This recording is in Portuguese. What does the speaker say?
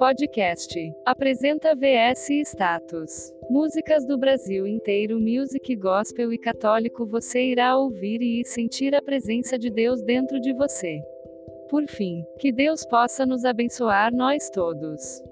Podcast. Apresenta VS Status. Músicas do Brasil inteiro, music gospel e católico. Você irá ouvir e sentir a presença de Deus dentro de você. Por fim, que Deus possa nos abençoar nós todos.